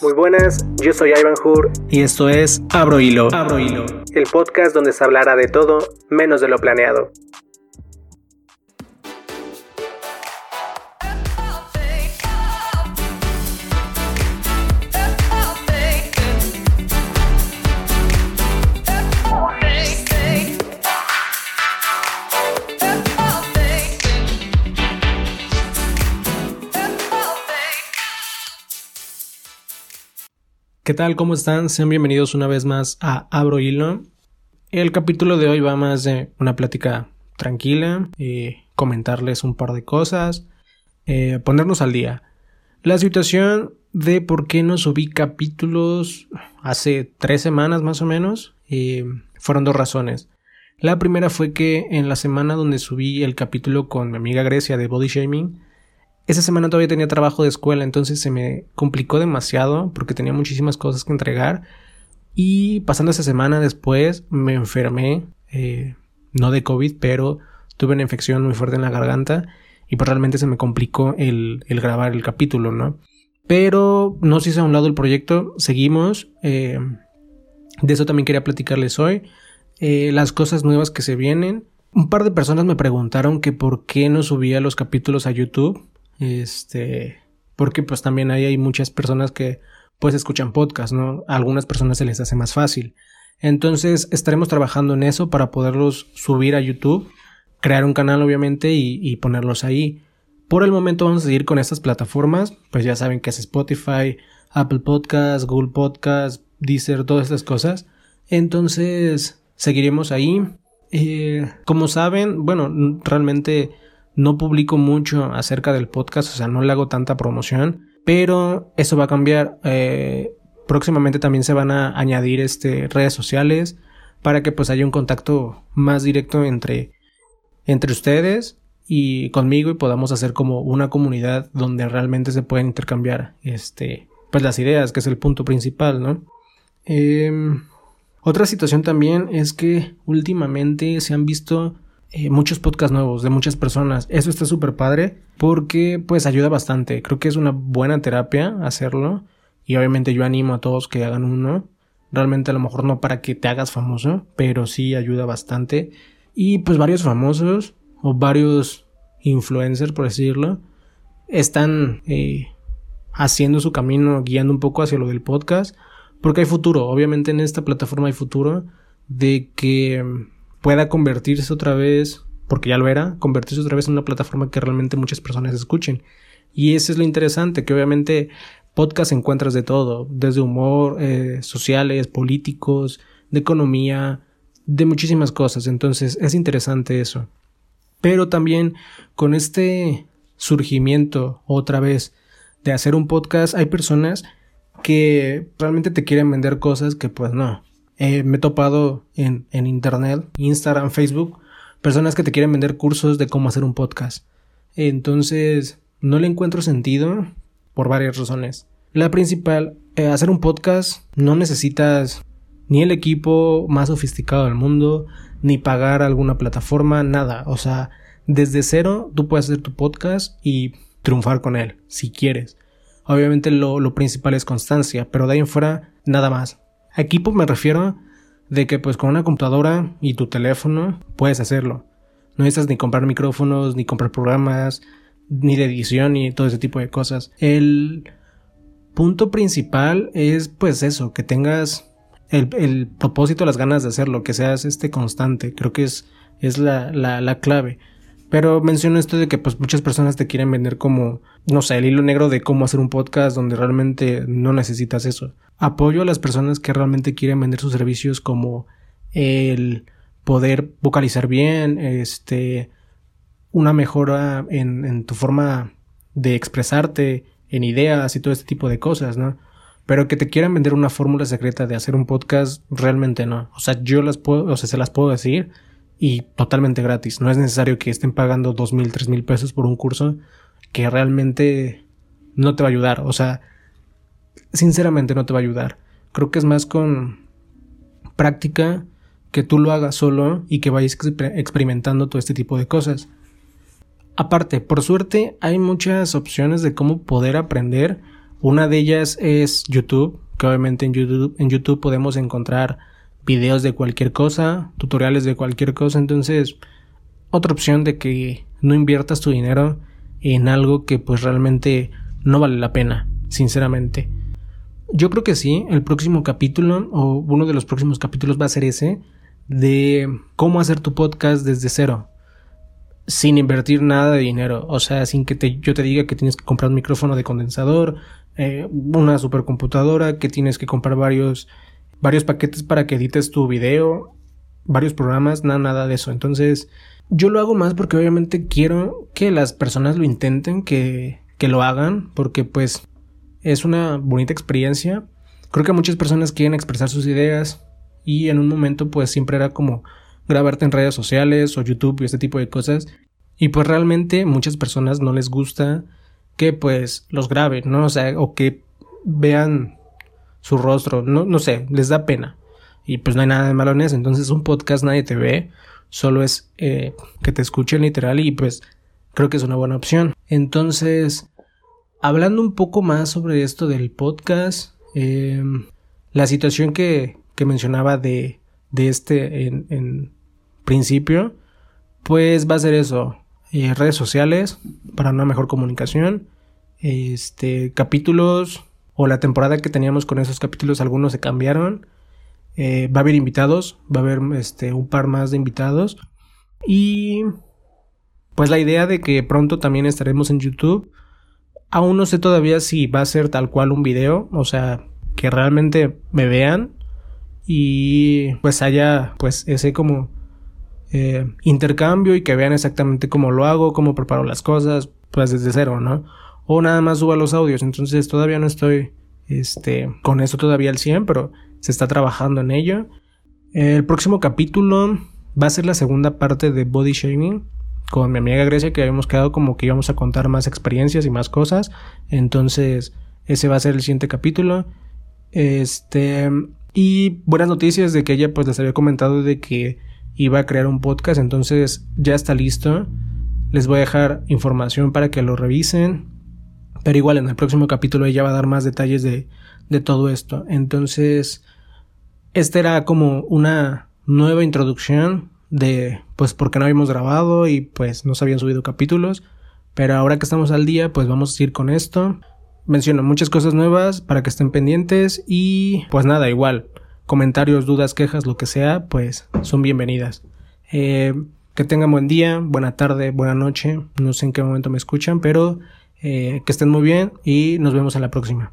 Muy buenas, yo soy Ivan Hur y esto es Abro Hilo. Abro Hilo, el podcast donde se hablará de todo menos de lo planeado. ¿Qué tal? ¿Cómo están? Sean bienvenidos una vez más a Abro Hilo. El capítulo de hoy va más de una plática tranquila, eh, comentarles un par de cosas, eh, ponernos al día. La situación de por qué no subí capítulos hace tres semanas más o menos eh, fueron dos razones. La primera fue que en la semana donde subí el capítulo con mi amiga Grecia de Body Shaming, esa semana todavía tenía trabajo de escuela, entonces se me complicó demasiado porque tenía muchísimas cosas que entregar. Y pasando esa semana después me enfermé, eh, no de COVID, pero tuve una infección muy fuerte en la garganta y pues realmente se me complicó el, grabar el capítulo, ¿no? Pero no se hizo a un lado el proyecto, seguimos. Eh, de eso también quería platicarles hoy. Eh, las cosas nuevas que se vienen. Un par de personas me preguntaron que por qué no subía los capítulos a YouTube. Este, porque pues también ahí hay muchas personas que pues escuchan podcast, ¿no? A algunas personas se les hace más fácil. Entonces estaremos trabajando en eso para poderlos subir a YouTube, crear un canal obviamente y, ponerlos ahí. Por el momento vamos a seguir con estas plataformas, pues ya saben que es Spotify, Apple Podcast, Google Podcast, Deezer, todas estas cosas. Entonces seguiremos ahí. Eh, como saben, bueno, realmente no publico mucho acerca del podcast, o sea, no le hago tanta promoción, pero eso va a cambiar. Eh, próximamente también se van a añadir este, redes sociales para que pues haya un contacto más directo entre, entre ustedes y conmigo y podamos hacer como una comunidad donde realmente se pueden intercambiar este, pues las ideas, que es el punto principal, ¿no? Em, otra situación también es que últimamente se han visto eh, muchos podcasts nuevos de muchas personas. Eso está súper padre porque pues ayuda bastante. Creo que es una buena terapia hacerlo y obviamente yo animo a todos que hagan uno. Realmente a lo mejor no para que te hagas famoso, pero sí ayuda bastante. Y pues varios famosos o varios influencers, por decirlo, están eh, haciendo su camino, guiando un poco hacia lo del podcast, porque hay futuro. Obviamente en esta plataforma hay futuro de que pueda convertirse otra vez, porque ya lo era, convertirse otra vez en una plataforma que realmente muchas personas escuchen. Y eso es lo interesante, que obviamente podcast encuentras de todo, desde humor, eh, sociales, políticos, de economía, de muchísimas cosas. Entonces es interesante eso. Pero también con este surgimiento otra vez de hacer un podcast, hay personas que realmente te quieren vender cosas que pues no. Eh, me he topado en, en internet, Instagram, Facebook, personas que te quieren vender cursos de cómo hacer un podcast. Entonces, no le encuentro sentido por varias razones. La principal, eh, hacer un podcast no necesitas ni el equipo más sofisticado del mundo, ni pagar alguna plataforma, nada. O sea, desde cero tú puedes hacer tu podcast y triunfar con él, si quieres. Obviamente lo, lo principal es constancia, pero de ahí en fuera, nada más. Equipo me refiero de que pues con una computadora y tu teléfono puedes hacerlo. No necesitas ni comprar micrófonos, ni comprar programas, ni de edición, ni todo ese tipo de cosas. El punto principal es pues eso, que tengas el, el propósito, las ganas de hacerlo, que seas este constante. Creo que es, es la, la clave. Pero menciono esto de que pues muchas personas te quieren vender como, no sé, el hilo negro de cómo hacer un podcast donde realmente no necesitas eso. Apoyo a las personas que realmente quieren vender sus servicios como el poder vocalizar bien, este, una mejora en, tu forma de expresarte, en ideas y todo este tipo de cosas, ¿no? Pero que te quieran vender una fórmula secreta de hacer un podcast, realmente no. O sea, yo las puedo, o sea, se las puedo decir y totalmente gratis. No es necesario que estén pagando dos mil, tres mil pesos por un curso que realmente no te va a ayudar. O sea, sinceramente no te va a ayudar. Creo que es más con práctica que tú lo hagas solo y que vayas experimentando todo este tipo de cosas. Aparte, por suerte hay muchas opciones de cómo poder aprender Una de ellas es YouTube, que obviamente en YouTube, en YouTube podemos encontrar videos de cualquier cosa, tutoriales de cualquier cosa, entonces otra opción de que no inviertas tu dinero en algo que pues realmente no vale la pena, sinceramente. Yo creo que sí, el próximo capítulo o uno de los próximos capítulos va a ser ese de cómo hacer tu podcast desde cero sin invertir nada de dinero, o sea, sin que te, yo te diga que tienes que comprar un micrófono de condensador, eh, una supercomputadora, que tienes que comprar varios, varios paquetes para que edites tu video, varios programas, nada, nada de eso. Entonces, yo lo hago más porque obviamente quiero que las personas lo intenten, que, que lo hagan, porque pues es una bonita experiencia. Creo que muchas personas quieren expresar sus ideas y en un momento pues siempre era como grabarte en redes sociales o YouTube y este tipo de cosas. Y pues realmente muchas personas no les gusta que pues los graben, ¿no? O sea, o que vean su rostro, no, no sé, les da pena. Y pues no hay nada de malo en eso. Entonces un podcast nadie te ve, solo es eh, que te escuchen literal y pues creo que es una buena opción. Entonces, hablando un poco más sobre esto del podcast, eh, la situación que, que mencionaba de, de este en, principio, pues va a ser eso. Eh, redes sociales para una mejor comunicación. Este, capítulos o la temporada que teníamos con esos capítulos, algunos se cambiaron. Eh, va a haber invitados, va a haber este, un par más de invitados. Y pues la idea de que pronto también estaremos en YouTube. Aún no sé todavía si va a ser tal cual un video, o sea, que realmente me vean y pues haya pues ese como eh, intercambio y que vean exactamente cómo lo hago, cómo preparo las cosas, pues desde cero, ¿no? O nada más suba los audios, entonces todavía no estoy este, con eso todavía al 100, pero se está trabajando en ello. El próximo capítulo va a ser la segunda parte de Body Shaming con mi amiga Grecia que habíamos quedado como que íbamos a contar más experiencias y más cosas. Entonces, ese va a ser el siguiente capítulo. Este, y buenas noticias de que ella pues les había comentado de que iba a crear un podcast, entonces ya está listo. Les voy a dejar información para que lo revisen. Pero igual en el próximo capítulo ella va a dar más detalles de, de todo esto. Entonces, esta era como una nueva introducción de pues porque no habíamos grabado y pues no se habían subido capítulos. Pero ahora que estamos al día, pues vamos a ir con esto. Menciono muchas cosas nuevas para que estén pendientes y pues nada, igual comentarios, dudas, quejas, lo que sea, pues son bienvenidas. Eh, que tengan buen día, buena tarde, buena noche, no sé en qué momento me escuchan, pero eh, que estén muy bien y nos vemos en la próxima.